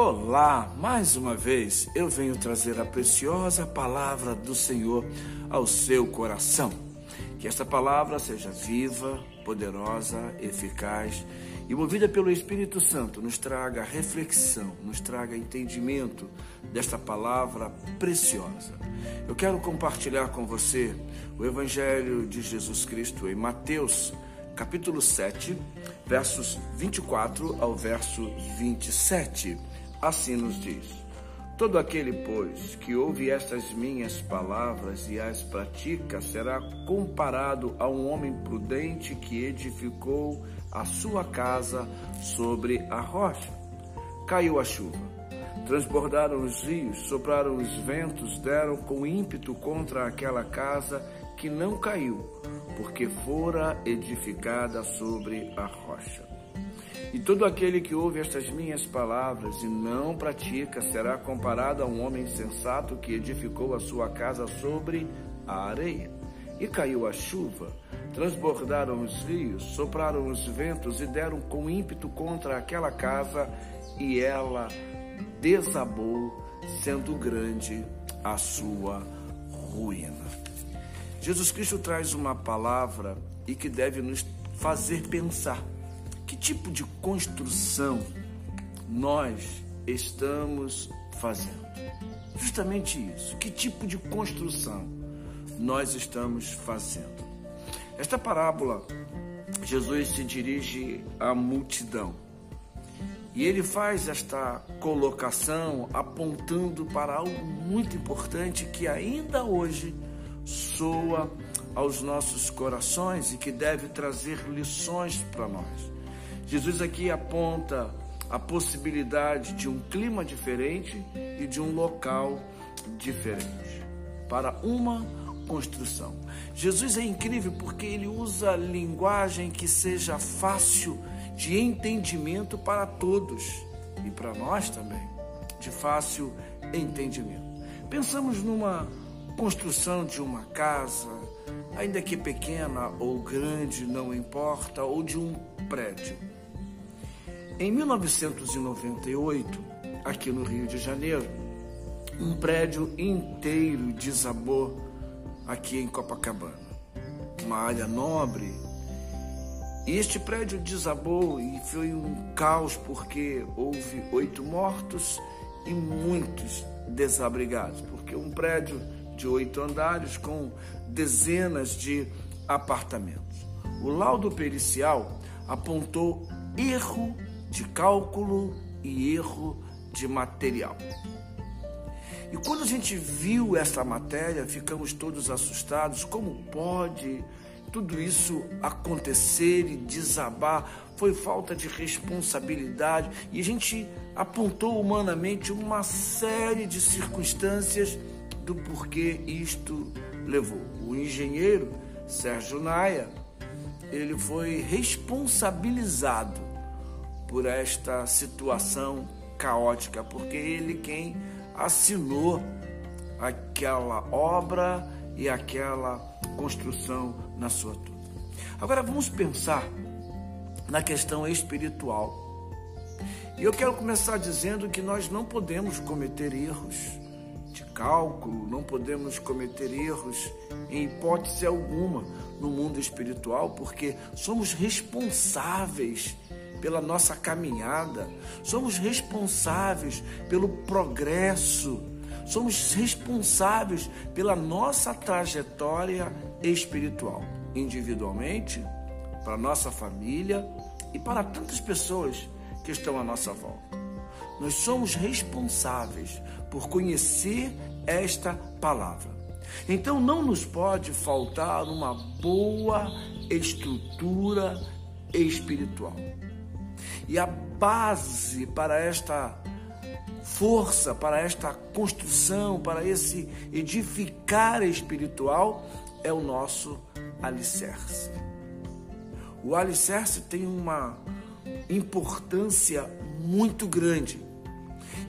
Olá, mais uma vez eu venho trazer a preciosa palavra do Senhor ao seu coração. Que esta palavra seja viva, poderosa, eficaz e movida pelo Espírito Santo, nos traga reflexão, nos traga entendimento desta palavra preciosa. Eu quero compartilhar com você o Evangelho de Jesus Cristo em Mateus, capítulo 7, versos 24 ao verso 27. Assim nos diz: Todo aquele, pois, que ouve estas minhas palavras e as pratica, será comparado a um homem prudente que edificou a sua casa sobre a rocha. Caiu a chuva, transbordaram os rios, sopraram os ventos, deram com ímpeto contra aquela casa que não caiu, porque fora edificada sobre a rocha. E todo aquele que ouve estas minhas palavras e não pratica será comparado a um homem sensato que edificou a sua casa sobre a areia. E caiu a chuva, transbordaram os rios, sopraram os ventos e deram com ímpeto contra aquela casa, e ela desabou, sendo grande a sua ruína. Jesus Cristo traz uma palavra e que deve nos fazer pensar que tipo de construção nós estamos fazendo. Justamente isso. Que tipo de construção nós estamos fazendo? Esta parábola, Jesus se dirige à multidão. E ele faz esta colocação apontando para algo muito importante que ainda hoje soa aos nossos corações e que deve trazer lições para nós. Jesus aqui aponta a possibilidade de um clima diferente e de um local diferente para uma construção. Jesus é incrível porque ele usa linguagem que seja fácil de entendimento para todos e para nós também, de fácil entendimento. Pensamos numa construção de uma casa, ainda que pequena ou grande, não importa, ou de um prédio. Em 1998, aqui no Rio de Janeiro, um prédio inteiro desabou aqui em Copacabana, uma área nobre. E este prédio desabou e foi um caos porque houve oito mortos e muitos desabrigados, porque um prédio de oito andares com dezenas de apartamentos. O laudo pericial apontou erro de cálculo e erro de material. E quando a gente viu essa matéria, ficamos todos assustados. Como pode tudo isso acontecer e desabar? Foi falta de responsabilidade. E a gente apontou humanamente uma série de circunstâncias do porquê isto levou. O engenheiro Sérgio Naia, ele foi responsabilizado por esta situação caótica, porque ele quem assinou aquela obra e aquela construção na sua tudo. Agora vamos pensar na questão espiritual. E eu quero começar dizendo que nós não podemos cometer erros de cálculo, não podemos cometer erros em hipótese alguma no mundo espiritual, porque somos responsáveis pela nossa caminhada, somos responsáveis pelo progresso, somos responsáveis pela nossa trajetória espiritual, individualmente, para nossa família e para tantas pessoas que estão à nossa volta. Nós somos responsáveis por conhecer esta palavra. Então não nos pode faltar uma boa estrutura espiritual. E a base para esta força, para esta construção, para esse edificar espiritual é o nosso alicerce. O alicerce tem uma importância muito grande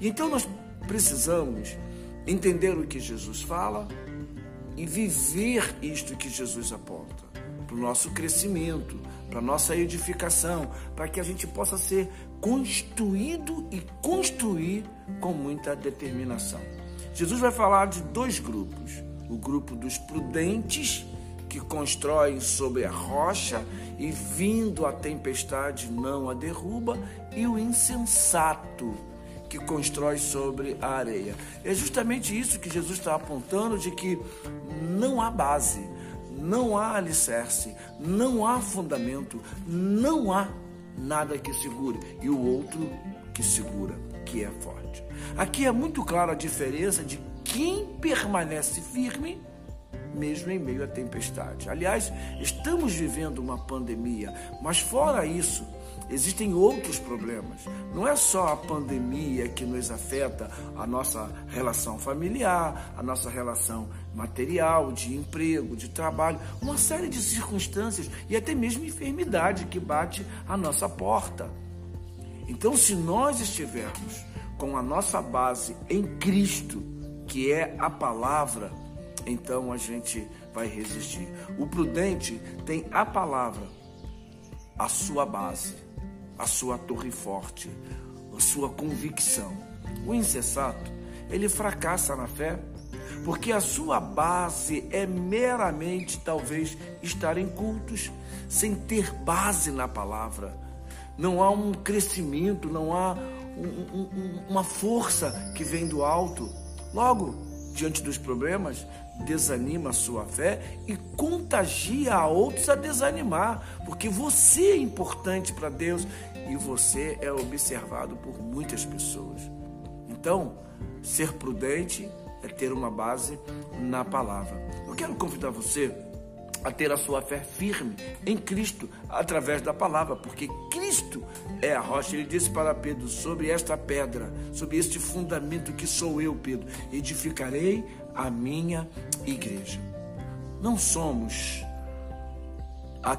então nós precisamos entender o que Jesus fala e viver isto que Jesus aponta. Para o nosso crescimento, para a nossa edificação, para que a gente possa ser construído e construir com muita determinação. Jesus vai falar de dois grupos: o grupo dos prudentes, que constroem sobre a rocha e, vindo a tempestade, não a derruba, e o insensato, que constrói sobre a areia. É justamente isso que Jesus está apontando: de que não há base, não há alicerce, não há fundamento, não há nada que segure, e o outro que segura, que é forte. Aqui é muito clara a diferença de quem permanece firme mesmo em meio à tempestade. Aliás, estamos vivendo uma pandemia, mas fora isso, existem outros problemas. Não é só a pandemia que nos afeta a nossa relação familiar, a nossa relação material, de emprego, de trabalho, uma série de circunstâncias e até mesmo enfermidade que bate à nossa porta. Então, se nós estivermos com a nossa base em Cristo, que é a palavra, então a gente vai resistir. O prudente tem a palavra, a sua base, a sua torre forte, a sua convicção. O insensato, ele fracassa na fé, porque a sua base é meramente, talvez, estar em cultos, sem ter base na palavra. Não há um crescimento, não há um, um, uma força que vem do alto. Logo, diante dos problemas, desanima a sua fé e contagia a outros a desanimar, porque você é importante para Deus e você é observado por muitas pessoas. Então, ser prudente é ter uma base na palavra. Eu quero convidar você a ter a sua fé firme em Cristo através da palavra, porque Cristo é a rocha. Ele disse para Pedro: sobre esta pedra, sobre este fundamento que sou eu, Pedro, edificarei a minha igreja. Não somos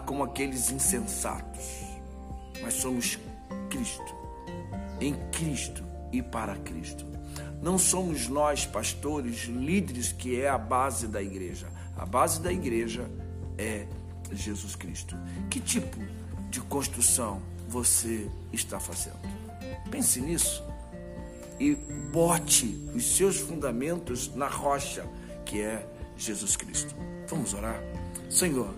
como aqueles insensatos, mas somos Cristo, em Cristo e para Cristo. Não somos nós, pastores, líderes, que é a base da igreja. A base da igreja é Jesus Cristo. Que tipo de construção você está fazendo? Pense nisso e bote os seus fundamentos na rocha, que é Jesus Cristo. Vamos orar? Senhor,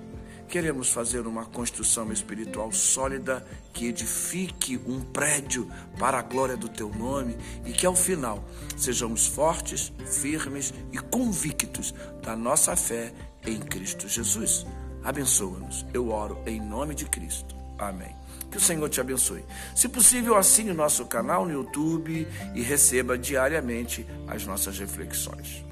queremos fazer uma construção espiritual sólida que edifique um prédio para a glória do teu nome e que ao final sejamos fortes, firmes e convictos da nossa fé em Cristo Jesus. Abençoa-nos. Eu oro em nome de Cristo. Amém. Que o Senhor te abençoe. Se possível, assine o nosso canal no YouTube e receba diariamente as nossas reflexões.